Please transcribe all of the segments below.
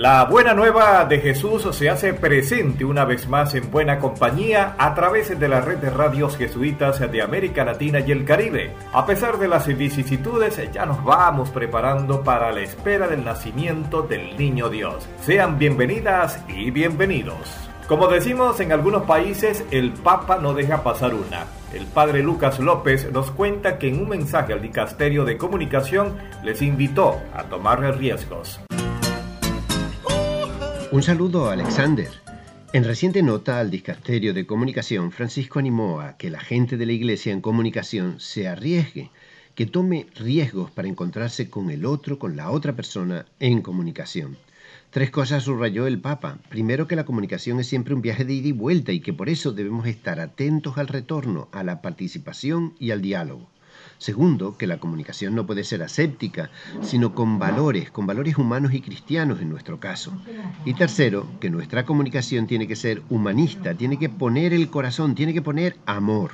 La buena nueva de Jesús se hace presente una vez más en buena compañía a través de la red de radios jesuitas de América Latina y el Caribe. A pesar de las vicisitudes, ya nos vamos preparando para la espera del nacimiento del niño Dios. Sean bienvenidas y bienvenidos. Como decimos en algunos países, el Papa no deja pasar una. El padre Lucas López nos cuenta que en un mensaje al dicasterio de comunicación les invitó a tomar riesgos. Un saludo a Alexander. En reciente nota al Discasterio de Comunicación, Francisco animó a que la gente de la Iglesia en comunicación se arriesgue, que tome riesgos para encontrarse con el otro, con la otra persona en comunicación. Tres cosas subrayó el Papa. Primero, que la comunicación es siempre un viaje de ida y vuelta y que por eso debemos estar atentos al retorno, a la participación y al diálogo. Segundo, que la comunicación no puede ser aséptica, sino con valores, con valores humanos y cristianos en nuestro caso. Y tercero, que nuestra comunicación tiene que ser humanista, tiene que poner el corazón, tiene que poner amor.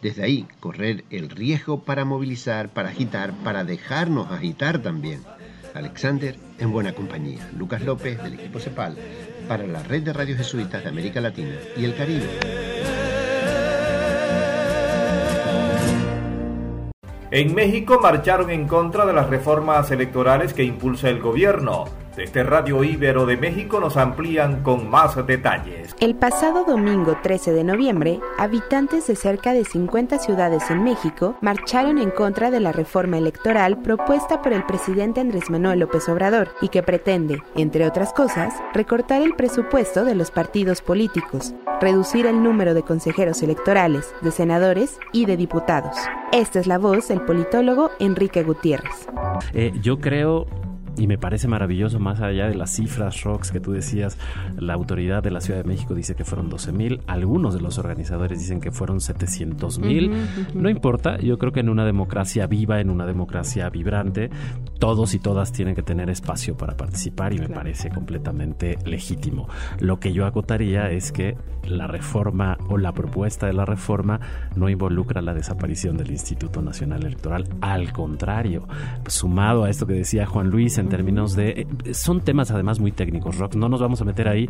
Desde ahí, correr el riesgo para movilizar, para agitar, para dejarnos agitar también. Alexander en buena compañía. Lucas López del equipo CEPAL para la red de radios jesuitas de América Latina y el Caribe. En México marcharon en contra de las reformas electorales que impulsa el gobierno. Desde Radio Ibero de México nos amplían con más detalles. El pasado domingo 13 de noviembre, habitantes de cerca de 50 ciudades en México marcharon en contra de la reforma electoral propuesta por el presidente Andrés Manuel López Obrador y que pretende, entre otras cosas, recortar el presupuesto de los partidos políticos, reducir el número de consejeros electorales, de senadores y de diputados. Esta es la voz del politólogo Enrique Gutiérrez. Eh, yo creo y me parece maravilloso, más allá de las cifras, Rocks, que tú decías, la autoridad de la Ciudad de México dice que fueron 12 mil, algunos de los organizadores dicen que fueron 700 mil. No importa, yo creo que en una democracia viva, en una democracia vibrante, todos y todas tienen que tener espacio para participar y me parece completamente legítimo. Lo que yo acotaría es que la reforma o la propuesta de la reforma no involucra la desaparición del Instituto Nacional Electoral, al contrario, sumado a esto que decía Juan Luis, en términos de... Eh, son temas además muy técnicos, Rock, no nos vamos a meter ahí,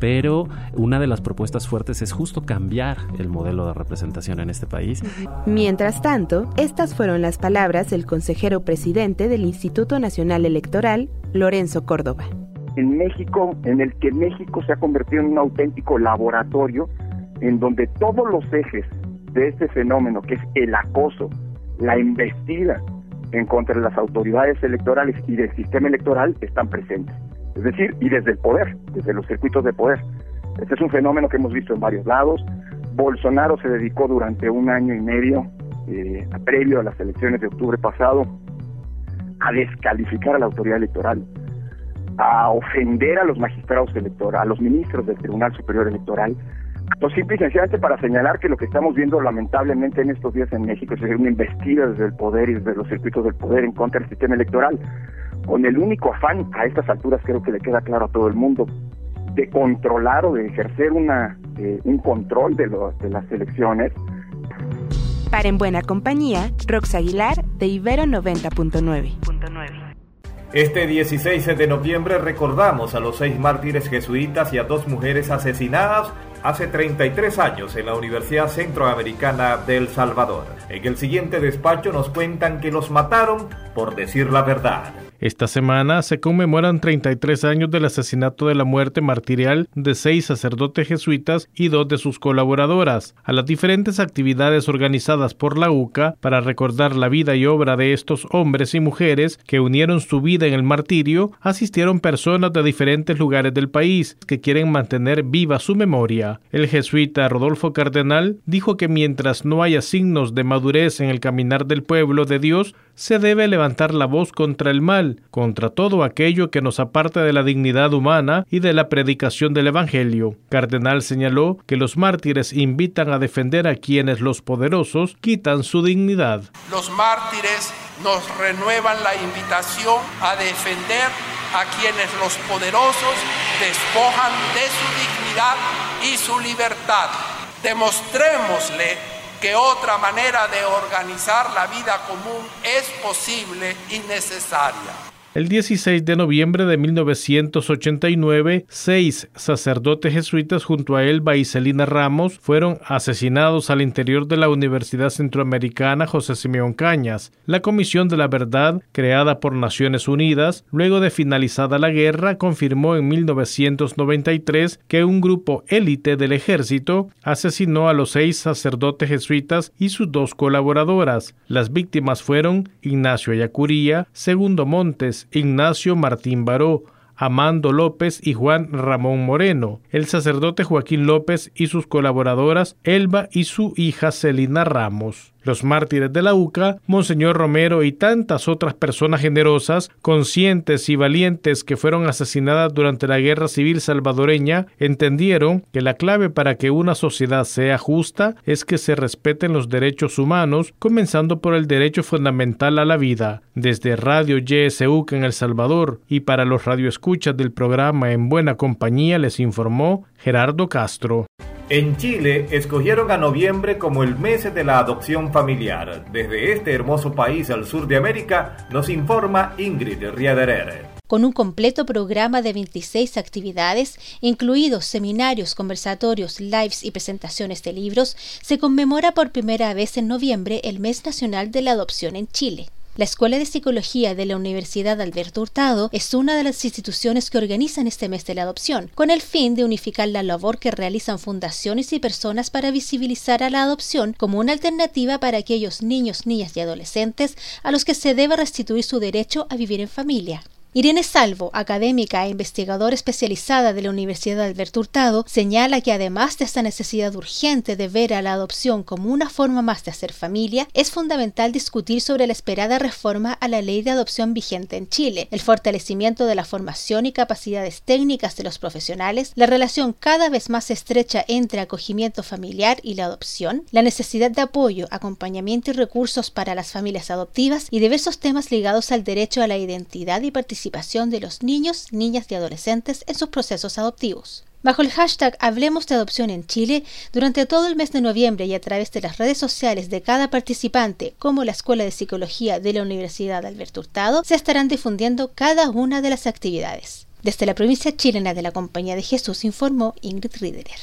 pero una de las propuestas fuertes es justo cambiar el modelo de representación en este país. Mientras tanto, estas fueron las palabras del consejero presidente del Instituto Nacional Electoral, Lorenzo Córdoba. En México, en el que México se ha convertido en un auténtico laboratorio en donde todos los ejes de este fenómeno, que es el acoso, la investida, en contra de las autoridades electorales y del sistema electoral están presentes. Es decir, y desde el poder, desde los circuitos de poder. Este es un fenómeno que hemos visto en varios lados. Bolsonaro se dedicó durante un año y medio, eh, previo a las elecciones de octubre pasado, a descalificar a la autoridad electoral, a ofender a los magistrados electorales, a los ministros del Tribunal Superior Electoral, pues simple y sencillamente para señalar que lo que estamos viendo lamentablemente en estos días en México es una investida desde el poder y desde los circuitos del poder en contra del sistema electoral, con el único afán, a estas alturas creo que le queda claro a todo el mundo, de controlar o de ejercer una, eh, un control de, de las elecciones. Para En Buena Compañía, Rox Aguilar, de Ibero 90.9. Este 16 de noviembre recordamos a los seis mártires jesuitas y a dos mujeres asesinadas hace 33 años en la Universidad Centroamericana de El Salvador. En el siguiente despacho nos cuentan que los mataron por decir la verdad. Esta semana se conmemoran 33 años del asesinato de la muerte martirial de seis sacerdotes jesuitas y dos de sus colaboradoras. A las diferentes actividades organizadas por la UCA para recordar la vida y obra de estos hombres y mujeres que unieron su vida en el martirio, asistieron personas de diferentes lugares del país que quieren mantener viva su memoria. El jesuita Rodolfo Cardenal dijo que mientras no haya signos de madurez en el caminar del pueblo de Dios, se debe levantar la voz contra el mal contra todo aquello que nos aparta de la dignidad humana y de la predicación del Evangelio. Cardenal señaló que los mártires invitan a defender a quienes los poderosos quitan su dignidad. Los mártires nos renuevan la invitación a defender a quienes los poderosos despojan de su dignidad y su libertad. Demostrémosle que otra manera de organizar la vida común es posible y necesaria. El 16 de noviembre de 1989, seis sacerdotes jesuitas junto a Elba y Celina Ramos fueron asesinados al interior de la Universidad Centroamericana José Simeón Cañas. La Comisión de la Verdad, creada por Naciones Unidas, luego de finalizada la guerra, confirmó en 1993 que un grupo élite del ejército asesinó a los seis sacerdotes jesuitas y sus dos colaboradoras. Las víctimas fueron Ignacio Ayacuría, Segundo Montes, Ignacio Martín Baró, Amando López y Juan Ramón Moreno, el sacerdote Joaquín López y sus colaboradoras Elba y su hija Celina Ramos los mártires de la UCA, Monseñor Romero y tantas otras personas generosas, conscientes y valientes que fueron asesinadas durante la Guerra Civil salvadoreña, entendieron que la clave para que una sociedad sea justa es que se respeten los derechos humanos, comenzando por el derecho fundamental a la vida. Desde Radio YSUC en El Salvador y para los radioescuchas del programa En Buena Compañía les informó Gerardo Castro. En Chile escogieron a noviembre como el mes de la adopción familiar. Desde este hermoso país al sur de América nos informa Ingrid Riederer con un completo programa de 26 actividades, incluidos seminarios, conversatorios, lives y presentaciones de libros, se conmemora por primera vez en noviembre el Mes Nacional de la Adopción en Chile. La Escuela de Psicología de la Universidad Alberto Hurtado es una de las instituciones que organizan este mes de la adopción, con el fin de unificar la labor que realizan fundaciones y personas para visibilizar a la adopción como una alternativa para aquellos niños, niñas y adolescentes a los que se debe restituir su derecho a vivir en familia. Irene Salvo, académica e investigadora especializada de la Universidad Alberto Hurtado, señala que además de esta necesidad urgente de ver a la adopción como una forma más de hacer familia, es fundamental discutir sobre la esperada reforma a la ley de adopción vigente en Chile, el fortalecimiento de la formación y capacidades técnicas de los profesionales, la relación cada vez más estrecha entre acogimiento familiar y la adopción, la necesidad de apoyo, acompañamiento y recursos para las familias adoptivas y diversos temas ligados al derecho a la identidad y participación participación de los niños, niñas y adolescentes en sus procesos adoptivos. Bajo el hashtag Hablemos de Adopción en Chile, durante todo el mes de noviembre y a través de las redes sociales de cada participante, como la Escuela de Psicología de la Universidad de Alberto Hurtado, se estarán difundiendo cada una de las actividades. Desde la provincia chilena de la Compañía de Jesús informó Ingrid Riederer.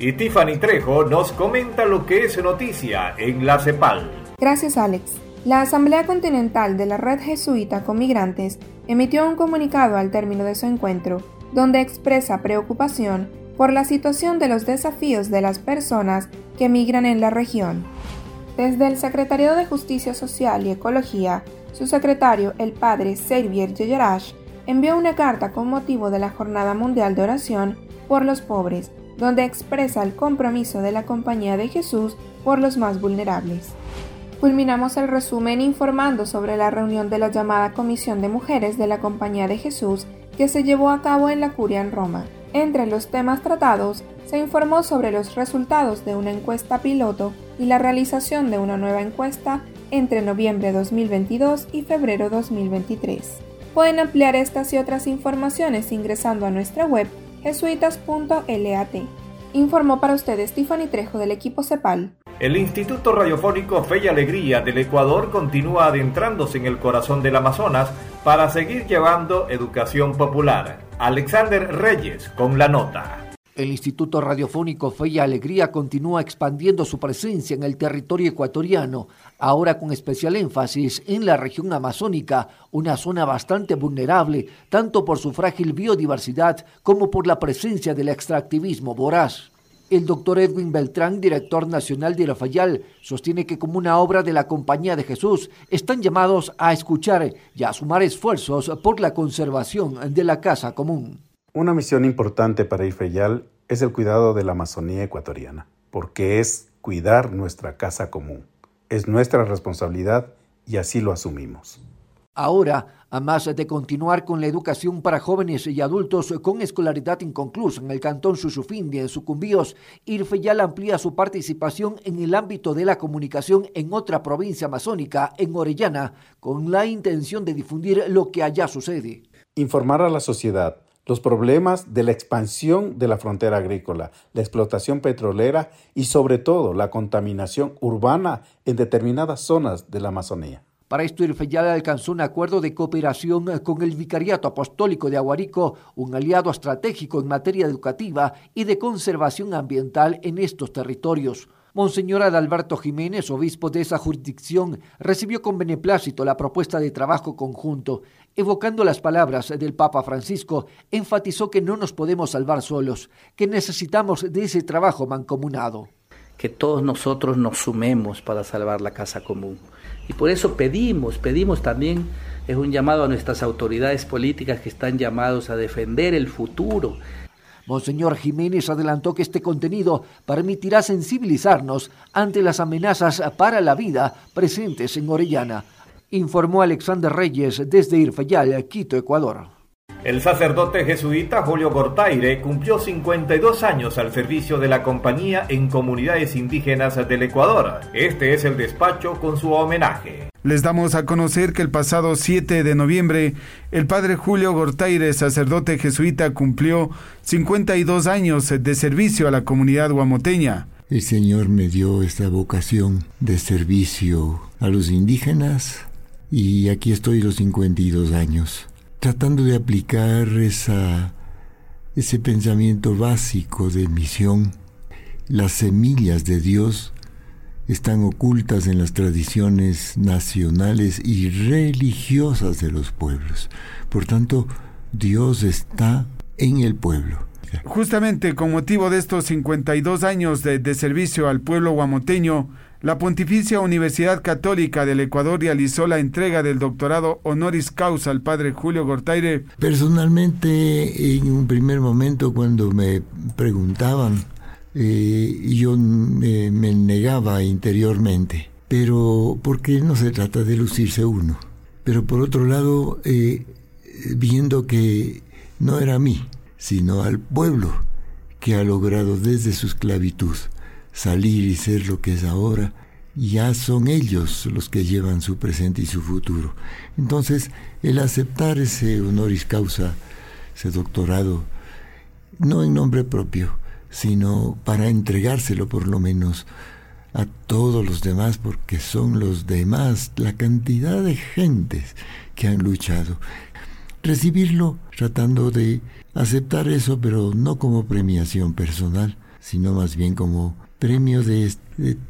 Y Tiffany Trejo nos comenta lo que es noticia en la CEPAL. Gracias, Alex. La Asamblea Continental de la Red Jesuita con Migrantes emitió un comunicado al término de su encuentro, donde expresa preocupación por la situación de los desafíos de las personas que migran en la región. Desde el Secretariado de Justicia Social y Ecología, su secretario, el padre Xavier Yeyarash, envió una carta con motivo de la Jornada Mundial de Oración por los Pobres, donde expresa el compromiso de la Compañía de Jesús por los más vulnerables. Culminamos el resumen informando sobre la reunión de la llamada Comisión de Mujeres de la Compañía de Jesús que se llevó a cabo en la Curia en Roma. Entre los temas tratados, se informó sobre los resultados de una encuesta piloto y la realización de una nueva encuesta entre noviembre 2022 y febrero 2023. Pueden ampliar estas y otras informaciones ingresando a nuestra web jesuitas.lat. Informó para ustedes Tiffany Trejo del equipo CEPAL. El Instituto Radiofónico Fe y Alegría del Ecuador continúa adentrándose en el corazón del Amazonas para seguir llevando educación popular. Alexander Reyes con la nota. El Instituto Radiofónico Fe y Alegría continúa expandiendo su presencia en el territorio ecuatoriano, ahora con especial énfasis en la región amazónica, una zona bastante vulnerable tanto por su frágil biodiversidad como por la presencia del extractivismo voraz. El doctor Edwin Beltrán, director nacional de la Fayal, sostiene que como una obra de la Compañía de Jesús están llamados a escuchar y a sumar esfuerzos por la conservación de la casa común. Una misión importante para IFEYAL es el cuidado de la Amazonía ecuatoriana, porque es cuidar nuestra casa común. Es nuestra responsabilidad y así lo asumimos. Ahora, a más de continuar con la educación para jóvenes y adultos con escolaridad inconclusa en el cantón Susufindi, en Sucumbíos, Irfeyal amplía su participación en el ámbito de la comunicación en otra provincia amazónica, en Orellana, con la intención de difundir lo que allá sucede. Informar a la sociedad los problemas de la expansión de la frontera agrícola, la explotación petrolera y sobre todo la contaminación urbana en determinadas zonas de la Amazonía. Para esto, Irfeyal alcanzó un acuerdo de cooperación con el Vicariato Apostólico de Aguarico, un aliado estratégico en materia educativa y de conservación ambiental en estos territorios. Monseñor Adalberto Jiménez, obispo de esa jurisdicción, recibió con beneplácito la propuesta de trabajo conjunto. Evocando las palabras del Papa Francisco, enfatizó que no nos podemos salvar solos, que necesitamos de ese trabajo mancomunado. Que todos nosotros nos sumemos para salvar la casa común. Y por eso pedimos, pedimos también, es un llamado a nuestras autoridades políticas que están llamados a defender el futuro. Monseñor Jiménez adelantó que este contenido permitirá sensibilizarnos ante las amenazas para la vida presentes en Orellana, informó Alexander Reyes desde Irfayal, Quito, Ecuador. El sacerdote jesuita Julio Gortaire cumplió 52 años al servicio de la compañía en comunidades indígenas del Ecuador. Este es el despacho con su homenaje. Les damos a conocer que el pasado 7 de noviembre, el padre Julio Gortaire, sacerdote jesuita, cumplió 52 años de servicio a la comunidad guamoteña. El Señor me dio esta vocación de servicio a los indígenas y aquí estoy los 52 años tratando de aplicar ese pensamiento básico de misión. Las semillas de Dios están ocultas en las tradiciones nacionales y religiosas de los pueblos. Por tanto, Dios está en el pueblo. Justamente con motivo de estos 52 años de, de servicio al pueblo guamoteño, la Pontificia Universidad Católica del Ecuador realizó la entrega del doctorado honoris causa al padre Julio Gortaire. Personalmente, en un primer momento cuando me preguntaban, eh, yo me, negaba interiormente, pero porque no se trata de lucirse uno. Pero por otro lado, eh, viendo que no era a mí, sino al pueblo que ha logrado desde su esclavitud salir y ser lo que es ahora, ya son ellos los que llevan su presente y su futuro. Entonces, el aceptar ese honoris causa, ese doctorado, no en nombre propio, sino para entregárselo por lo menos a todos los demás, porque son los demás, la cantidad de gentes que han luchado. Recibirlo tratando de aceptar eso, pero no como premiación personal, sino más bien como premio de,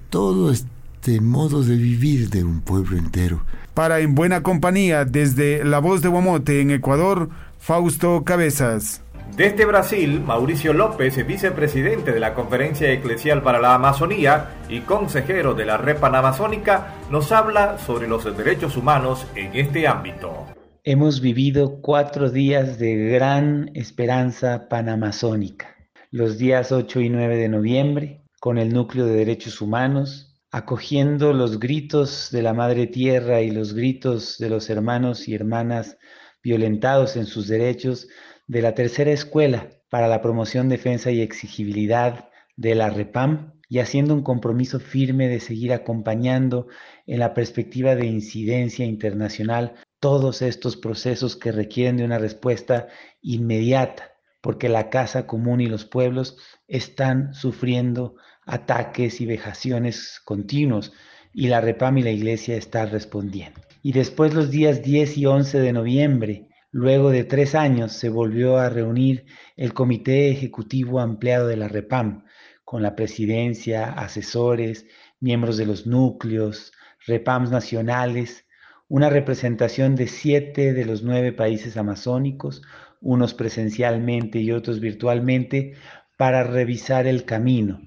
todo este modo de vivir de un pueblo entero. Para En Buena Compañía, desde La Voz de Guamote en Ecuador, Fausto Cabezas. Desde Brasil, Mauricio López, vicepresidente de la Conferencia Eclesial para la Amazonía y consejero de la Red Panamazónica, nos habla sobre los derechos humanos en este ámbito. Hemos vivido cuatro días de gran esperanza panamazónica. Los días 8 y 9 de noviembre, con el núcleo de derechos humanos, acogiendo los gritos de la Madre Tierra y los gritos de los hermanos y hermanas violentados en sus derechos de la tercera escuela para la promoción, defensa y exigibilidad de la REPAM y haciendo un compromiso firme de seguir acompañando en la perspectiva de incidencia internacional todos estos procesos que requieren de una respuesta inmediata, porque la casa común y los pueblos están sufriendo ataques y vejaciones continuos y la REPAM y la iglesia está respondiendo. Y después los días 10 y 11 de noviembre, luego de tres años, se volvió a reunir el Comité Ejecutivo Ampliado de la REPAM, con la presidencia, asesores, miembros de los núcleos, REPAMs nacionales, una representación de siete de los nueve países amazónicos, unos presencialmente y otros virtualmente, para revisar el camino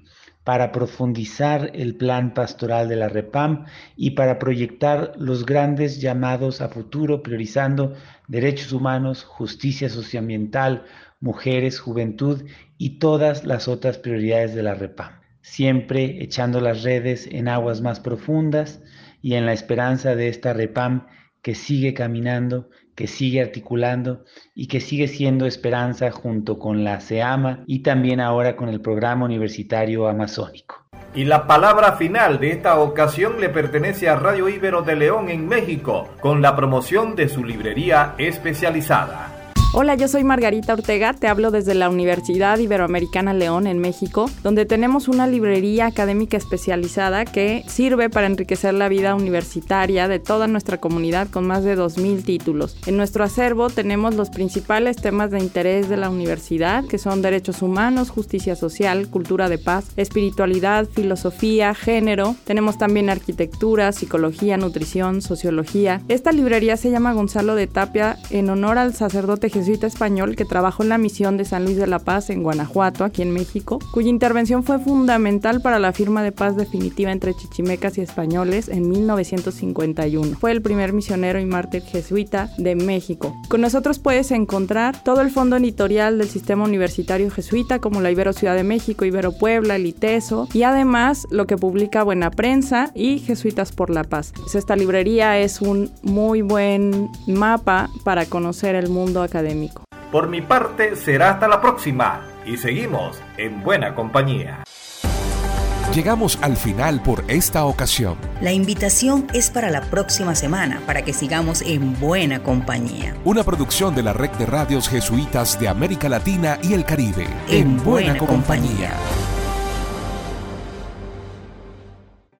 para profundizar el plan pastoral de la REPAM y para proyectar los grandes llamados a futuro, priorizando derechos humanos, justicia socioambiental, mujeres, juventud y todas las otras prioridades de la REPAM, siempre echando las redes en aguas más profundas y en la esperanza de esta REPAM que sigue caminando, que sigue articulando y que sigue siendo esperanza junto con la SEAMA y también ahora con el programa universitario amazónico. Y la palabra final de esta ocasión le pertenece a Radio Ibero de León en México, con la promoción de su librería especializada. Hola, yo soy Margarita Ortega, te hablo desde la Universidad Iberoamericana León en México, donde tenemos una librería académica especializada que sirve para enriquecer la vida universitaria de toda nuestra comunidad con más de 2.000 títulos. En nuestro acervo tenemos los principales temas de interés de la universidad, que son derechos humanos, justicia social, cultura de paz, espiritualidad, filosofía, género. Tenemos también arquitectura, psicología, nutrición, sociología. Esta librería se llama Gonzalo de Tapia en honor al sacerdote jesuita español que trabajó en la misión de San Luis de la Paz en Guanajuato, aquí en México, cuya intervención fue fundamental para la firma de paz definitiva entre chichimecas y españoles en 1951. Fue el primer misionero y mártir jesuita de México. Con nosotros puedes encontrar todo el fondo editorial del sistema universitario jesuita, como la Ibero Ciudad de México, Ibero Puebla, el ITESO, y además lo que publica Buena Prensa y Jesuitas por la Paz. Esta librería es un muy buen mapa para conocer el mundo académico por mi parte será hasta la próxima y seguimos en buena compañía. Llegamos al final por esta ocasión. La invitación es para la próxima semana para que sigamos en buena compañía. Una producción de la red de radios jesuitas de América Latina y el Caribe. En, buena, compañía.